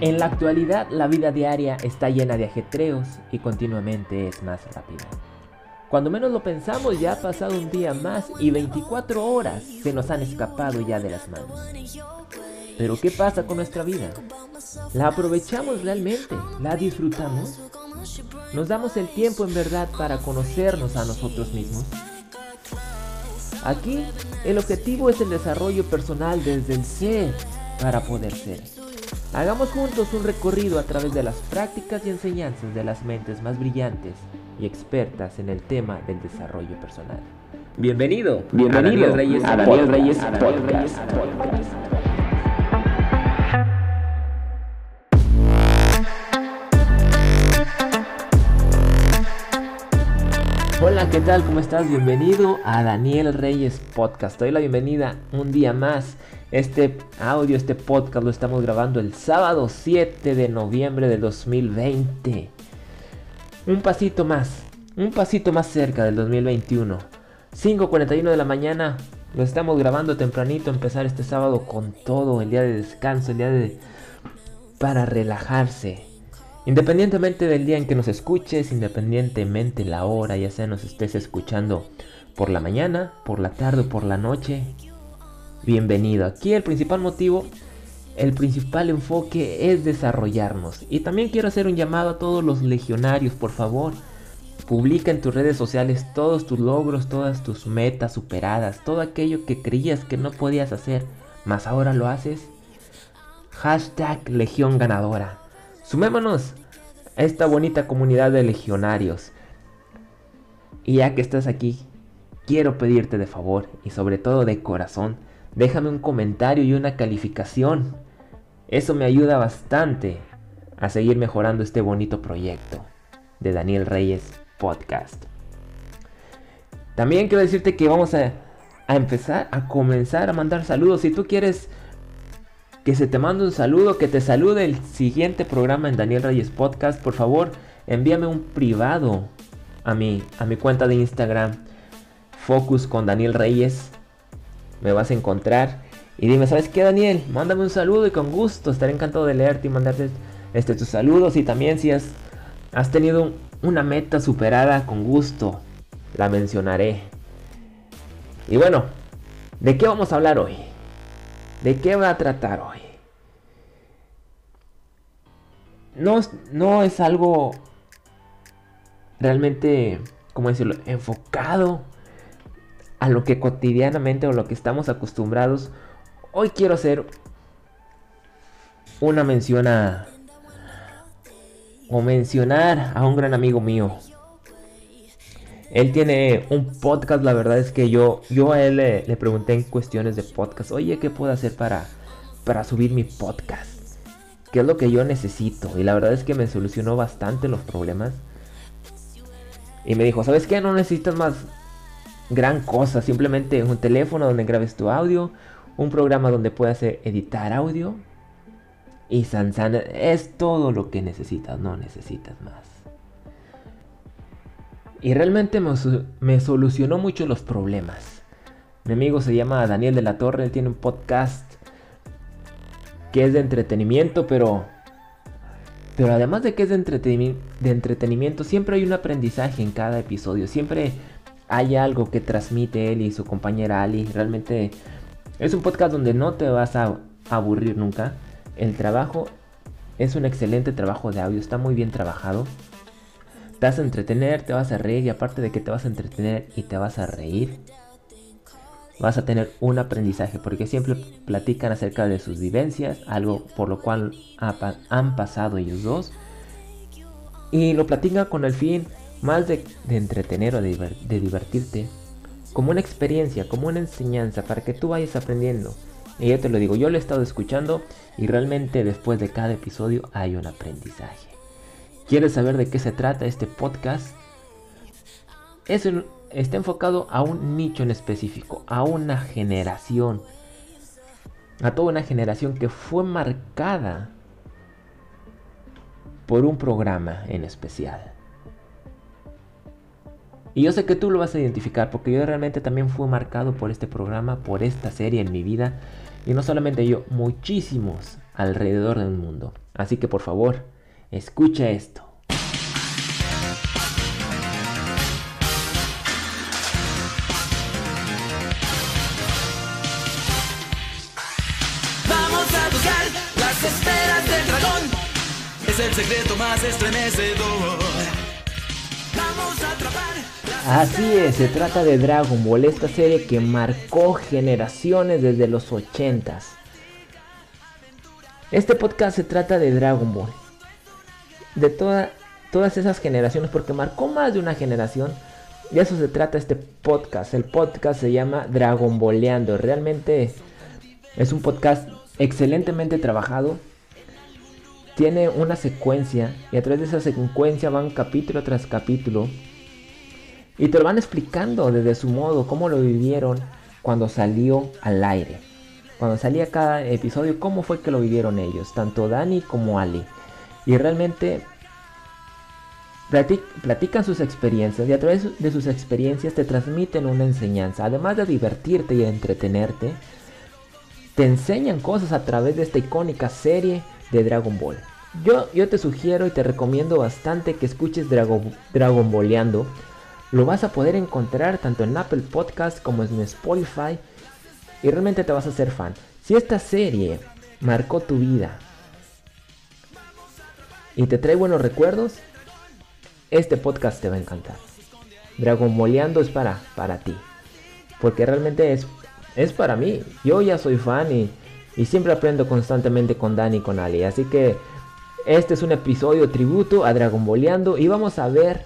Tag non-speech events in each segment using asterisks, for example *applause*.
En la actualidad la vida diaria está llena de ajetreos y continuamente es más rápida. Cuando menos lo pensamos ya ha pasado un día más y 24 horas se nos han escapado ya de las manos. Pero ¿qué pasa con nuestra vida? ¿La aprovechamos realmente? ¿La disfrutamos? ¿Nos damos el tiempo en verdad para conocernos a nosotros mismos? Aquí el objetivo es el desarrollo personal desde el ser para poder ser. Hagamos juntos un recorrido a través de las prácticas y enseñanzas de las mentes más brillantes y expertas en el tema del desarrollo personal. Bienvenido, bienvenido a Daniel Reyes, a Daniel Reyes Podcast. Hola, ¿qué tal? ¿Cómo estás? Bienvenido a Daniel Reyes Podcast. Te doy la bienvenida un día más. Este audio, este podcast lo estamos grabando el sábado 7 de noviembre de 2020. Un pasito más, un pasito más cerca del 2021. 5.41 de la mañana, lo estamos grabando tempranito, empezar este sábado con todo, el día de descanso, el día de... para relajarse. Independientemente del día en que nos escuches, independientemente la hora, ya sea nos estés escuchando por la mañana, por la tarde o por la noche, bienvenido. Aquí el principal motivo, el principal enfoque es desarrollarnos. Y también quiero hacer un llamado a todos los legionarios, por favor. Publica en tus redes sociales todos tus logros, todas tus metas superadas, todo aquello que creías que no podías hacer, más ahora lo haces. Hashtag Legión Ganadora. Sumémonos a esta bonita comunidad de legionarios. Y ya que estás aquí, quiero pedirte de favor y sobre todo de corazón, déjame un comentario y una calificación. Eso me ayuda bastante a seguir mejorando este bonito proyecto de Daniel Reyes Podcast. También quiero decirte que vamos a, empezar a comenzar a mandar saludos. Si tú quieres que se te mande un saludo, que te salude el siguiente programa en Daniel Reyes Podcast, por favor, envíame un privado a mi, a mi cuenta de Instagram, Focus con Daniel Reyes. Me vas a encontrar y dime, ¿sabes qué, Daniel? Mándame un saludo y con gusto estaré encantado de leerte y mandarte este, tus saludos. Y también si has, has tenido una meta superada, con gusto la mencionaré. Y bueno, ¿de qué vamos a hablar hoy? ¿De qué va a tratar hoy? No, no es algo realmente, ¿cómo decirlo?, enfocado a lo que cotidianamente o lo que estamos acostumbrados. Hoy quiero hacer una mención a... o mencionar a un gran amigo mío. Él tiene un podcast, la verdad es que yo, yo a él le, pregunté en cuestiones de podcast, oye, ¿qué puedo hacer para, para subir mi podcast? ¿Qué es lo que yo necesito? Y la verdad es que me solucionó bastante los problemas. Y me dijo, ¿sabes qué? No necesitas más gran cosa, simplemente un teléfono donde grabes tu audio, un programa donde puedas editar audio. Y Sansan es todo lo que necesitas, no necesitas más. Y realmente me, solucionó mucho los problemas. Mi amigo se llama Daniel de la Torre, él tiene un podcast que es de entretenimiento, pero... Pero además de que es de, de entretenimiento, siempre hay un aprendizaje en cada episodio. Siempre hay algo que transmite él y su compañera Ali. Realmente es un podcast donde no te vas a aburrir nunca. El trabajo es un excelente trabajo de audio, está muy bien trabajado te vas a entretener, te vas a reír y aparte de que te vas a entretener y te vas a reír, vas a tener un aprendizaje porque siempre platican acerca de sus vivencias, algo por lo cual han pasado ellos dos y lo platican con el fin más de, entretener o de, divertirte, como una experiencia, como una enseñanza para que tú vayas aprendiendo. Y yo te lo digo, yo lo he estado escuchando y realmente después de cada episodio hay un aprendizaje. ¿Quieres saber de qué se trata este podcast? Es está enfocado a un nicho en específico, a una generación, a toda una generación que fue marcada por un programa en especial. Y yo sé que tú lo vas a identificar porque yo realmente también fui marcado por este programa, por esta serie en mi vida. Y no solamente yo, muchísimos alrededor del mundo. Así que por favor, escucha esto. Vamos a buscar las esferas del dragón. Es el secreto más estremecedor. Así es, se trata de Dragon Ball, esta serie que marcó generaciones desde los 80s. Este podcast se trata de Dragon Ball. De toda- todas esas generaciones, porque marcó más de una generación. De eso se trata este podcast. El podcast se llama Dragon Balleando. Realmente es un podcast excelentemente trabajado. Tiene una secuencia y a través de esa secuencia van capítulo tras capítulo. Y te lo van explicando desde su modo, cómo lo vivieron cuando salió al aire. Cuando salía cada episodio, cómo fue que lo vivieron ellos, tanto Dani como Ali. Y realmente plati- platican sus experiencias y a través de sus experiencias te transmiten una enseñanza. Además de divertirte y entretenerte, te enseñan cosas a través de esta icónica serie de Dragon Ball. Yo, yo te sugiero y te recomiendo bastante que escuches Dragon, Dragon Balleando. Lo vas a poder encontrar tanto en Apple Podcast como en Spotify. Y realmente te vas a hacer fan. Si esta serie marcó tu vida y te trae buenos recuerdos, este podcast te va a encantar. Dragon Balleando es para, para ti. Porque realmente es, es para mí. Yo ya soy fan y, y siempre aprendo constantemente con Dani y con Ali. Así que este es un episodio tributo a Dragon Balleando y vamos a ver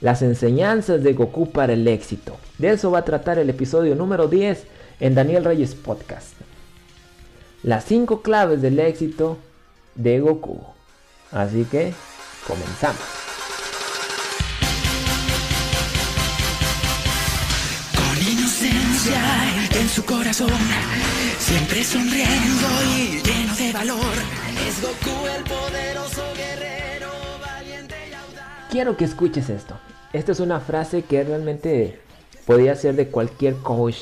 las enseñanzas de Goku para el éxito. De eso va a tratar el episodio número 10 en Daniel Reyes Podcast. Las 5 claves del éxito de Goku. Así que comenzamos. Con inocencia en su corazón, siempre sonriendo y lleno de valor. Es Goku el poderoso guerrero, valiente y audaz. Quiero que escuches esto. Esta es una frase que realmente podría ser de cualquier coach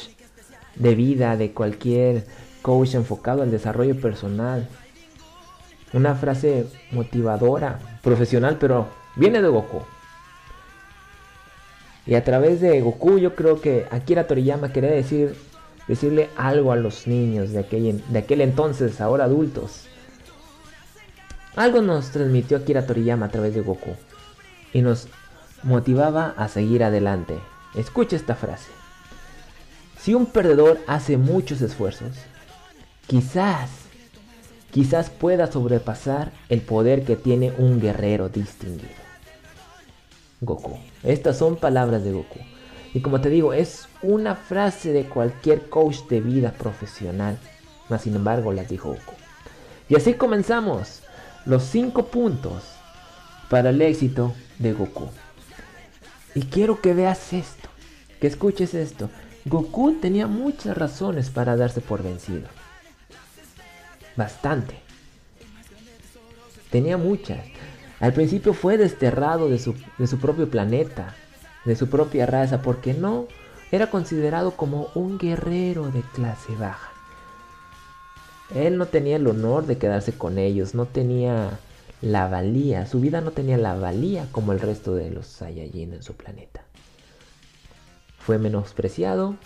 de vida, de cualquier coach enfocado al desarrollo personal. Una frase motivadora, profesional, pero viene de Goku. Y a través de Goku yo creo que Akira Toriyama quería decir, decirle algo a los niños de aquel, de aquel entonces, ahora adultos. Algo nos transmitió Akira Toriyama a través de Goku y nos motivaba a seguir adelante. Escucha esta frase. Si un perdedor hace muchos esfuerzos, quizás, quizás pueda sobrepasar el poder que tiene un guerrero distinguido. Goku. Estas son palabras de Goku. Y como te digo, es una frase de cualquier coach de vida profesional. Mas sin embargo las dijo Goku. Y así comenzamos los 5 puntos para el éxito de Goku. Y quiero que veas esto, que escuches esto. Goku tenía muchas razones para darse por vencido. Bastante. Tenía muchas. Al principio fue desterrado de su, de su propio planeta, de su propia raza, porque no era considerado como un guerrero de clase baja. Él no tenía el honor de quedarse con ellos, no tenía la valía, su vida no tenía la valía como el resto de los Saiyajin en su planeta. Fue menospreciado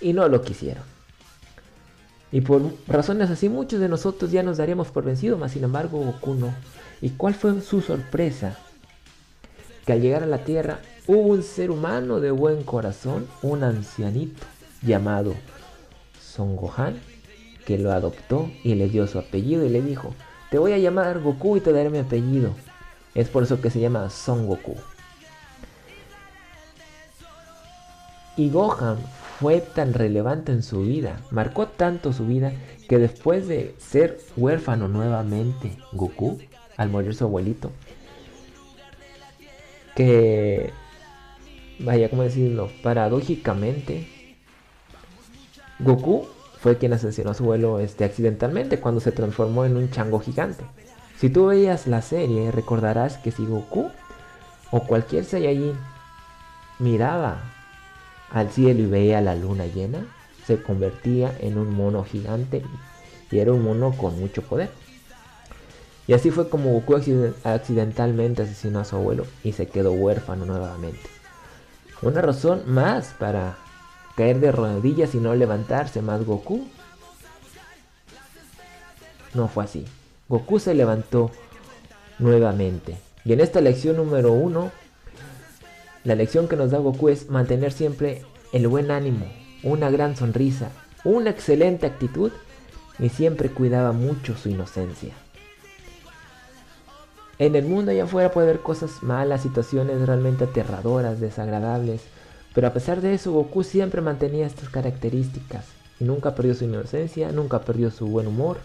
y no lo quisieron. Y por razones así muchos de nosotros ya nos daríamos por vencidos, mas sin embargo Goku no. ¿Y cuál fue su sorpresa? Que al llegar a la Tierra hubo un ser humano de buen corazón, un ancianito llamado Son Gohan, que lo adoptó y le dio su apellido y le dijo, te voy a llamar Goku y te daré mi apellido. Es por eso que se llama Son Goku. Y Gohan fue tan relevante en su vida, marcó tanto su vida, que después de ser huérfano nuevamente, Goku, al morir su abuelito, que, vaya, ¿cómo decirlo? Paradójicamente, Goku fue quien asesinó a su abuelo este, accidentalmente cuando se transformó en un chango gigante. Si tú veías la serie, recordarás que si Goku o cualquier Saiyajin miraba al cielo y veía la luna llena, se convertía en un mono gigante y era un mono con mucho poder. Y así fue como Goku accidentalmente asesinó a su abuelo y se quedó huérfano nuevamente. Una razón más para caer de rodillas y no levantarse más Goku. No fue así. Goku se levantó nuevamente. Y en esta lección número uno, la lección que nos da Goku es mantener siempre el buen ánimo, una gran sonrisa, una excelente actitud y siempre cuidaba mucho su inocencia. En el mundo allá afuera puede haber cosas malas, situaciones realmente aterradoras, desagradables, pero a pesar de eso Goku siempre mantenía estas características y nunca perdió su inocencia, nunca perdió su buen humor,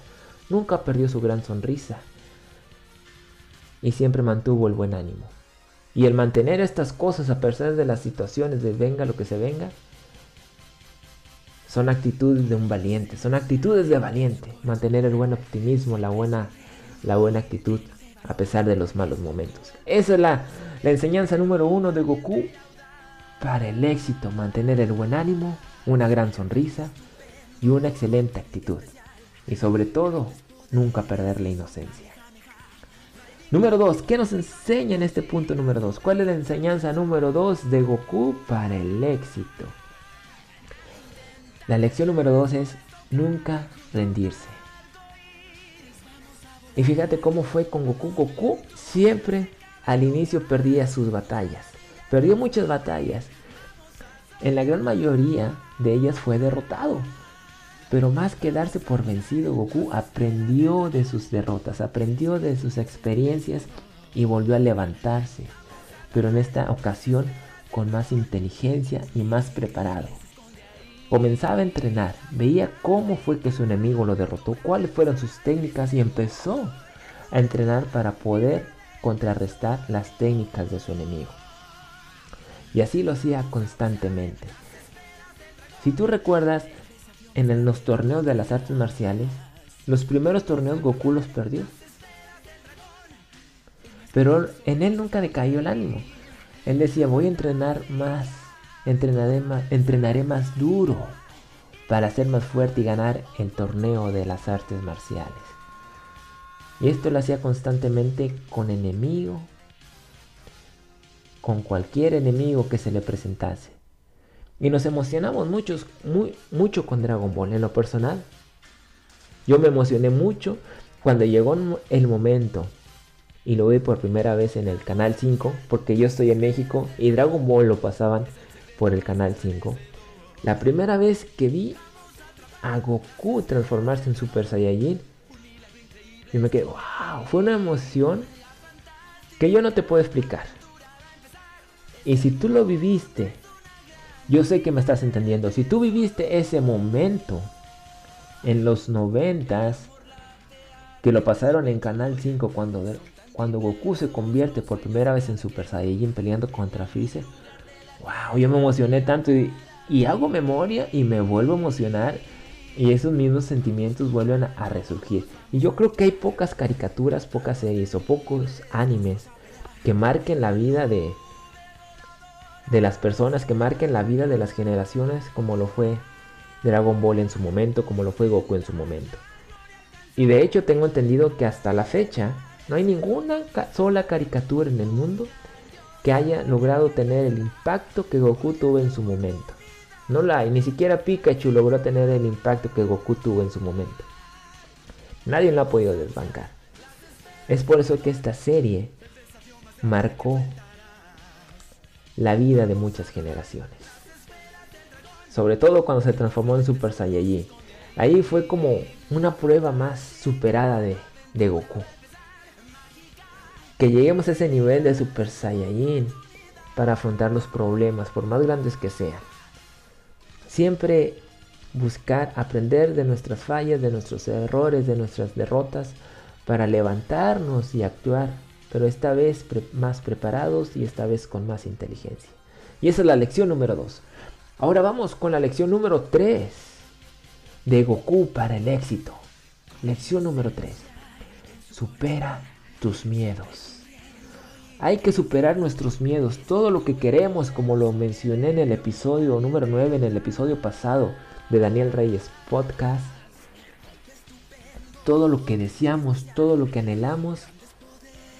nunca perdió su gran sonrisa y siempre mantuvo el buen ánimo. Y el mantener estas cosas a pesar de las situaciones de venga lo que se venga, son actitudes de un valiente, son actitudes de valiente. Mantener el buen optimismo, la buena, la buena actitud a pesar de los malos momentos. Esa es la, la enseñanza número uno de Goku para el éxito, mantener el buen ánimo, una gran sonrisa y una excelente actitud. Y sobre todo, nunca perder la inocencia. Número 2. ¿Qué nos enseña en este punto número 2? ¿Cuál es la enseñanza número 2 de Goku para el éxito? La lección número 2 es nunca rendirse. Y fíjate cómo fue con Goku. Goku siempre al inicio perdía sus batallas. Perdió muchas batallas. En la gran mayoría de ellas fue derrotado. Pero más que darse por vencido, Goku aprendió de sus derrotas, aprendió de sus experiencias y volvió a levantarse. Pero en esta ocasión con más inteligencia y más preparado. Comenzaba a entrenar, veía cómo fue que su enemigo lo derrotó, cuáles fueron sus técnicas y empezó a entrenar para poder contrarrestar las técnicas de su enemigo. Y así lo hacía constantemente. Si tú recuerdas, en los torneos de las artes marciales, los primeros torneos Goku los perdió. Pero en él nunca decayó el ánimo. Él decía, voy a entrenar más entrenaré más, duro para ser más fuerte y ganar el torneo de las artes marciales. Y esto lo hacía constantemente con enemigo, con cualquier enemigo que se le presentase. Y nos emocionamos muchos, muy, mucho con Dragon Ball en lo personal. Yo me emocioné mucho cuando llegó el momento y lo vi por primera vez en el canal 5 porque yo estoy en México y Dragon Ball lo pasaban por el canal 5. La primera vez que vi a Goku transformarse en Super Saiyajin, y me quedé, wow, fue una emoción que yo no te puedo explicar. Y si tú lo viviste, yo sé que me estás entendiendo. Si tú viviste ese momento en los noventas, que lo pasaron en Canal 5 cuando, cuando Goku se convierte por primera vez en Super Saiyajin peleando contra Freezer, wow, yo me emocioné tanto y, hago memoria y me vuelvo a emocionar y esos mismos sentimientos vuelven a, resurgir. Y yo creo que hay pocas caricaturas, pocas series o pocos animes que marquen la vida de, de las personas, que marquen la vida de las generaciones como lo fue Dragon Ball en su momento, como lo fue Goku en su momento. Y de hecho tengo entendido que hasta la fecha no hay ninguna sola caricatura en el mundo que haya logrado tener el impacto que Goku tuvo en su momento. No la hay, ni siquiera Pikachu logró tener el impacto que Goku tuvo en su momento. Nadie lo ha podido desbancar. Es por eso que esta serie marcó la vida de muchas generaciones. Sobre todo cuando se transformó en Super Saiyajin. Ahí fue como una prueba más superada de, de Goku que lleguemos a ese nivel de Super Saiyajin para afrontar los problemas, por más grandes que sean. Siempre buscar aprender de nuestras fallas, de nuestros errores, de nuestras derrotas, para levantarnos y actuar, pero esta vez más preparados y esta vez con más inteligencia. Y esa es la lección número 2. Ahora vamos con la lección número 3 de Goku para el éxito. Lección número 3. Supera tus miedos. Hay que superar nuestros miedos, todo lo que queremos, como lo mencioné en el episodio número 9, en el episodio pasado de Daniel Reyes Podcast. todo lo que deseamos, todo lo que anhelamos,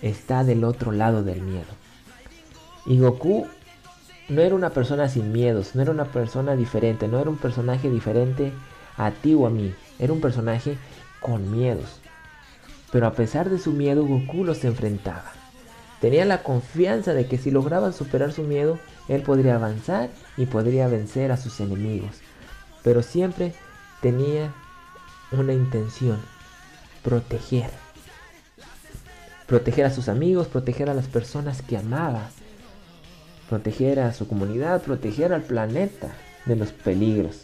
está del otro lado del miedo. Y Goku no era una persona sin miedos, no era una persona diferente, no era un personaje diferente a ti o a mí, era un personaje con miedos. Pero a pesar de su miedo, Goku los enfrentaba. Tenía la confianza de que si lograba superar su miedo, él podría avanzar y podría vencer a sus enemigos. Pero siempre tenía una intención, proteger. Proteger a sus amigos, proteger a las personas que amaba, proteger a su comunidad, proteger al planeta de los peligros.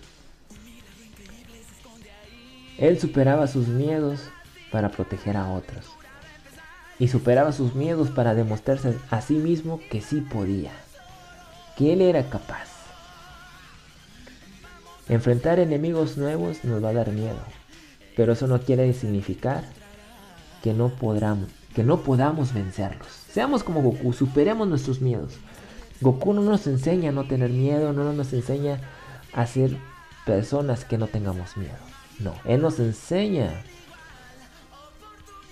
Él superaba sus miedos para proteger a otros. Y superaba sus miedos para demostrarse a sí mismo que sí podía, que él era capaz. Enfrentar enemigos nuevos nos va a dar miedo, pero eso no quiere significar que no, podamos, que no podamos vencerlos. Seamos como Goku, superemos nuestros miedos. Goku no nos enseña a no tener miedo, no nos enseña a ser personas que no tengamos miedo. No, Él nos enseña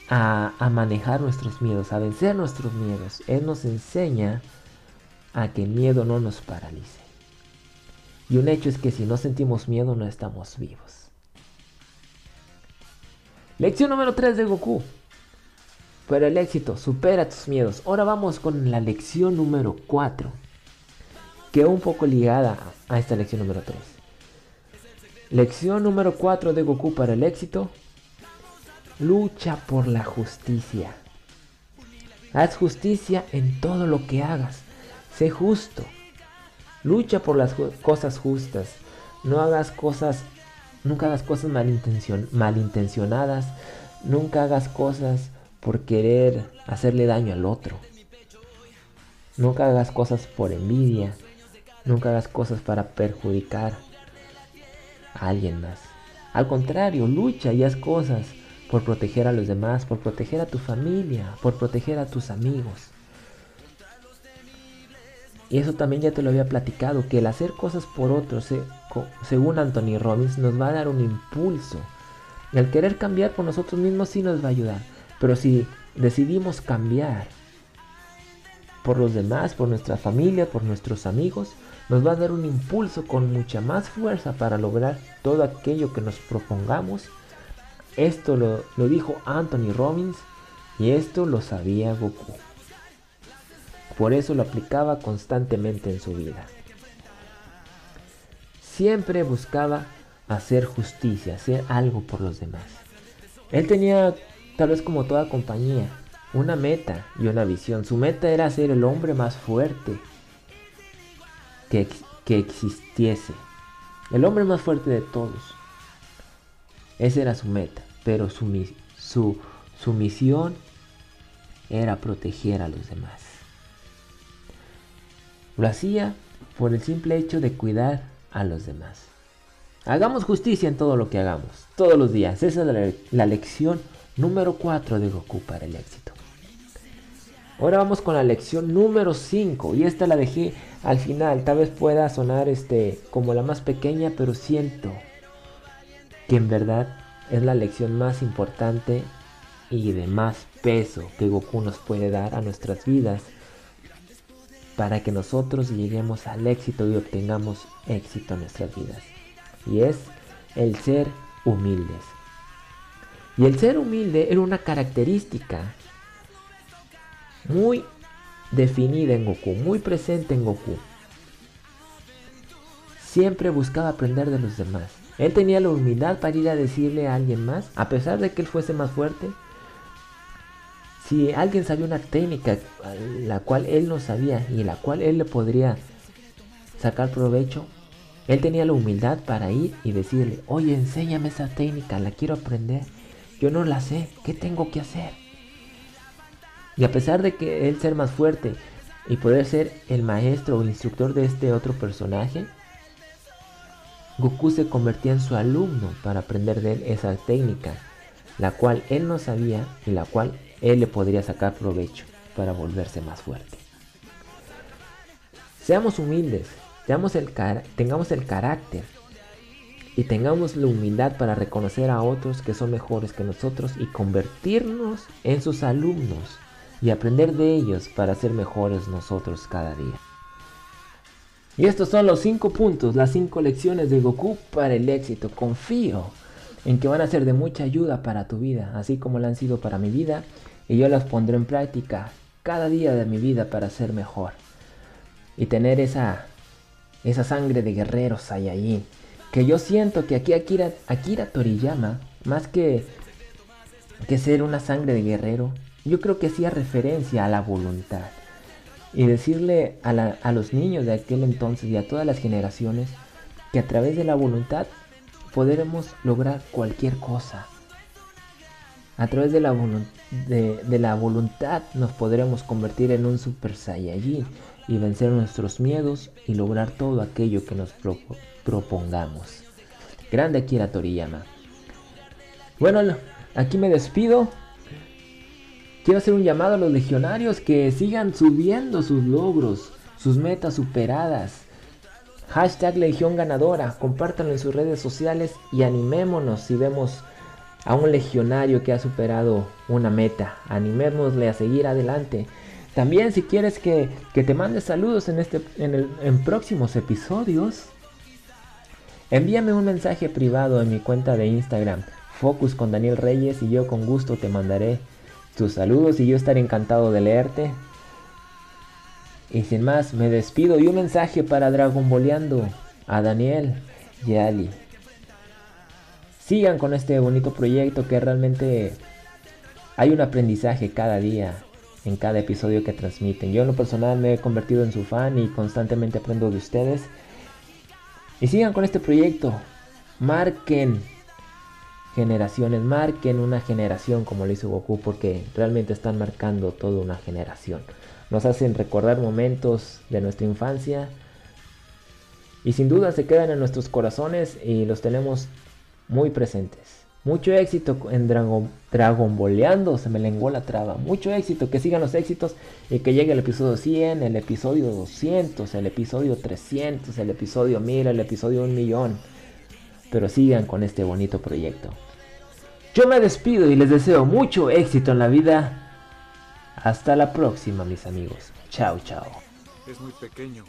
a, manejar nuestros miedos, a vencer nuestros miedos. Él nos enseña a que el miedo no nos paralice. Y un hecho es que si no sentimos miedo no estamos vivos. Lección número 3 de Goku. Para el éxito, supera tus miedos. Ahora vamos con la lección número 4. Que un poco ligada a esta lección número 3. Lección número 4 de Goku para el éxito. Lucha por la justicia. Haz justicia en todo lo que hagas. Sé justo. Lucha por las cosas justas. No hagas cosas, nunca hagas cosas malintencion malintencionadas. Nunca hagas cosas por querer hacerle daño al otro. Nunca hagas cosas por envidia. Nunca hagas cosas para perjudicar a alguien más. Al contrario, lucha y haz cosas por proteger a los demás, por proteger a tu familia, por proteger a tus amigos. Y eso también ya te lo había platicado, que el hacer cosas por otros, según Anthony Robbins, nos va a dar un impulso. Y el querer cambiar por nosotros mismos sí nos va a ayudar. Pero si decidimos cambiar por los demás, por nuestra familia, por nuestros amigos, nos va a dar un impulso con mucha más fuerza para lograr todo aquello que nos propongamos. Esto lo, lo dijo Anthony Robbins y esto lo sabía Goku. Por eso lo aplicaba constantemente en su vida. Siempre buscaba hacer justicia, hacer algo por los demás. Él tenía Tal vez como toda compañía, una meta y una visión. Su meta era ser el hombre más fuerte que, que existiese. El hombre más fuerte de todos. Esa era su meta. Pero su, misión era proteger a los demás. Lo hacía por el simple hecho de cuidar a los demás. Hagamos justicia en todo lo que hagamos, todos los días. Esa es la lección número 4 de Goku para el éxito. Ahora vamos con la lección número 5 y esta la dejé al final, tal vez pueda sonar este como la más pequeña, pero siento que en verdad es la lección más importante y de más peso que Goku nos puede dar a nuestras vidas para que nosotros lleguemos al éxito y obtengamos éxito en nuestras vidas. Y es el ser humildes. Y el ser humilde era una característica muy definida en Goku, muy presente en Goku. Siempre buscaba aprender de los demás. Él tenía la humildad para ir a decirle a alguien más, a pesar de que él fuese más fuerte. Si alguien sabía una técnica la cual él no sabía y la cual él le podría sacar provecho, él tenía la humildad para ir y decirle, oye, enséñame esa técnica, la quiero aprender. Yo no la sé. ¿Qué tengo que hacer? Y a pesar de que él ser más fuerte y poder ser el maestro o instructor de este otro personaje, Goku se convertía en su alumno para aprender de él esa técnica, la cual él no sabía y la cual él le podría sacar provecho para volverse más fuerte. Seamos humildes, el, tengamos el carácter y tengamos la humildad para reconocer a otros que son mejores que nosotros y convertirnos en sus alumnos y aprender de ellos para ser mejores nosotros cada día. Y estos son los cinco puntos, las cinco lecciones de Goku para el éxito. Confío en que van a ser de mucha ayuda para tu vida, así como lo han sido para mi vida, y yo las pondré en práctica cada día de mi vida para ser mejor y tener esa esa sangre de guerreros Saiyajin que yo siento que aquí Akira, Akira Toriyama, más que, que ser una sangre de guerrero, yo creo que hacía referencia a la voluntad. Y decirle a, a los niños de aquel entonces y a todas las generaciones que a través de la voluntad podremos lograr cualquier cosa. A través de la, de la voluntad nos podremos convertir en un Super Saiyajin y vencer nuestros miedos y lograr todo aquello que nos propongamos. Grande Akira Toriyama. Bueno, aquí me despido. Quiero hacer un llamado a los legionarios que sigan subiendo sus logros, sus metas superadas. Hashtag Legión Ganadora, compártanlo en sus redes sociales y animémonos si vemos a un legionario que ha superado una meta. Animémosle a seguir adelante. También si quieres que, te mande saludos en, este, en, en próximos episodios, Envíame un mensaje privado en mi cuenta de Instagram, Focus con Daniel Reyes, y yo con gusto te mandaré tus saludos y yo estaré encantado de leerte. Y sin más, me despido y un mensaje para Dragon Boleando a Daniel y a Ali. Sigan con este bonito proyecto que realmente hay un aprendizaje cada día en cada episodio que transmiten. Yo en lo personal me he convertido en su fan y constantemente aprendo de ustedes. Y sigan con este proyecto. Marquen generaciones, marquen una generación como lo hizo Goku porque realmente están marcando toda una generación. Nos hacen recordar momentos de nuestra infancia y sin duda se quedan en nuestros corazones y los tenemos muy presentes. Mucho éxito en Dragon, Dragon Boleando, se me lenguó la traba. Mucho éxito, que sigan los éxitos y que llegue el episodio 100, el episodio 200, el episodio 300, el episodio 1000, el episodio 1 millón. Pero sigan con este bonito proyecto. Yo me despido y les deseo mucho éxito en la vida. Hasta la próxima, mis amigos. Chao, chao. Es muy pequeño.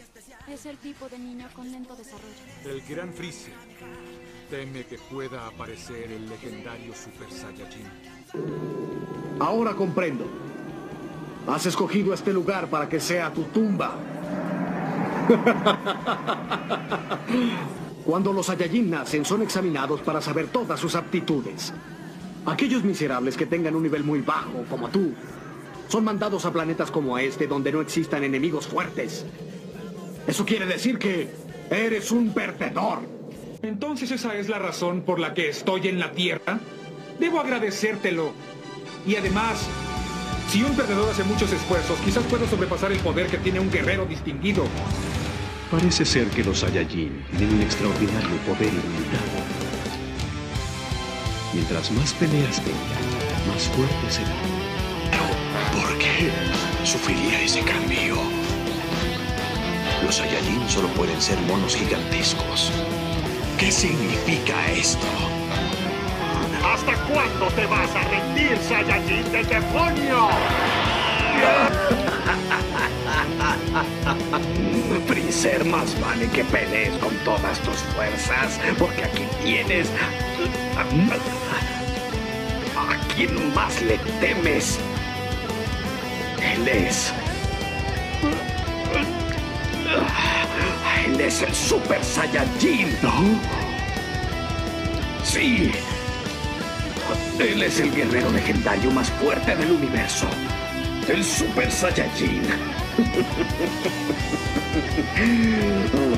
Es el tipo de niño con lento desarrollo. El gran Freezer teme que pueda aparecer el legendario Super Saiyajin. Ahora comprendo. Has escogido este lugar para que sea tu tumba. *laughs* Cuando los Saiyajin nacen, son examinados para saber todas sus aptitudes. Aquellos miserables que tengan un nivel muy bajo, como tú, son mandados a planetas como este, donde no existan enemigos fuertes. Eso quiere decir que eres un perdedor. Entonces esa es la razón por la que estoy en la Tierra. Debo agradecértelo. Y además, si un perdedor hace muchos esfuerzos, quizás pueda sobrepasar el poder que tiene un guerrero distinguido. Parece ser que los Saiyajin tienen un extraordinario poder ilimitado. Mientras más peleas tengan, más fuerte serán. Pero, ¿por qué sufriría ese cambio? Los Saiyajin solo pueden ser monos gigantescos. ¿Qué significa esto? ¿Hasta cuándo te vas a rendir, Saiyajin de demonio? *laughs* Freezer, más vale que pelees con todas tus fuerzas, porque aquí tienes... ¿A quién más le temes? Él es... Él es el Super Saiyajin, ¿no? Sí. Él es el guerrero legendario más fuerte del universo. El Super Saiyajin. *laughs*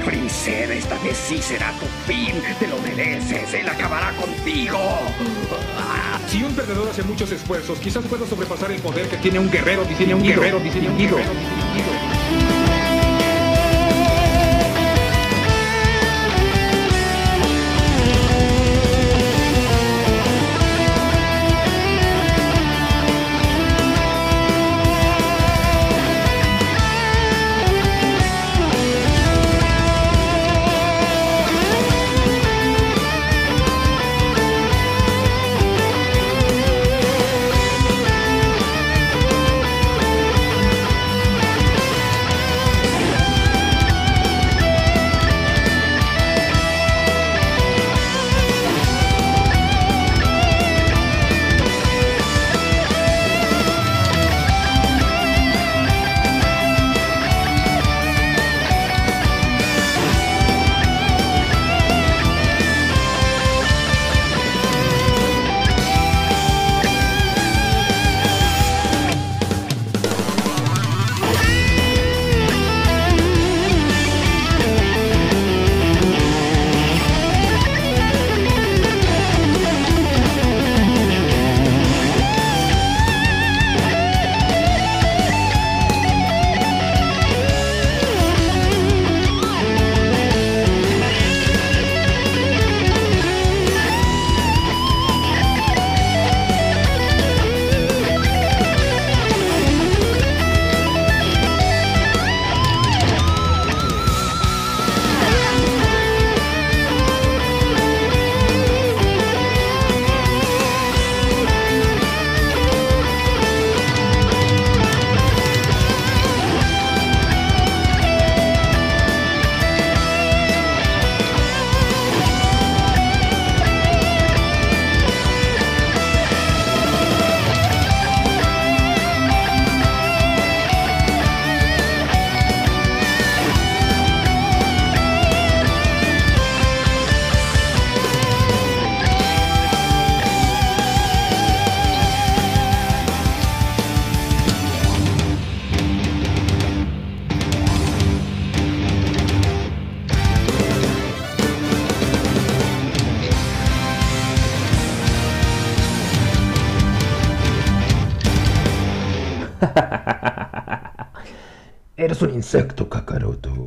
Freezer, esta vez sí será tu fin. Te lo mereces. Él acabará contigo. Si un perdedor hace muchos esfuerzos, quizás pueda sobrepasar el poder que tiene un guerrero distinguido. Un guerrero distinguido. Eres un insecto, Kakaroto. Ahí estaba.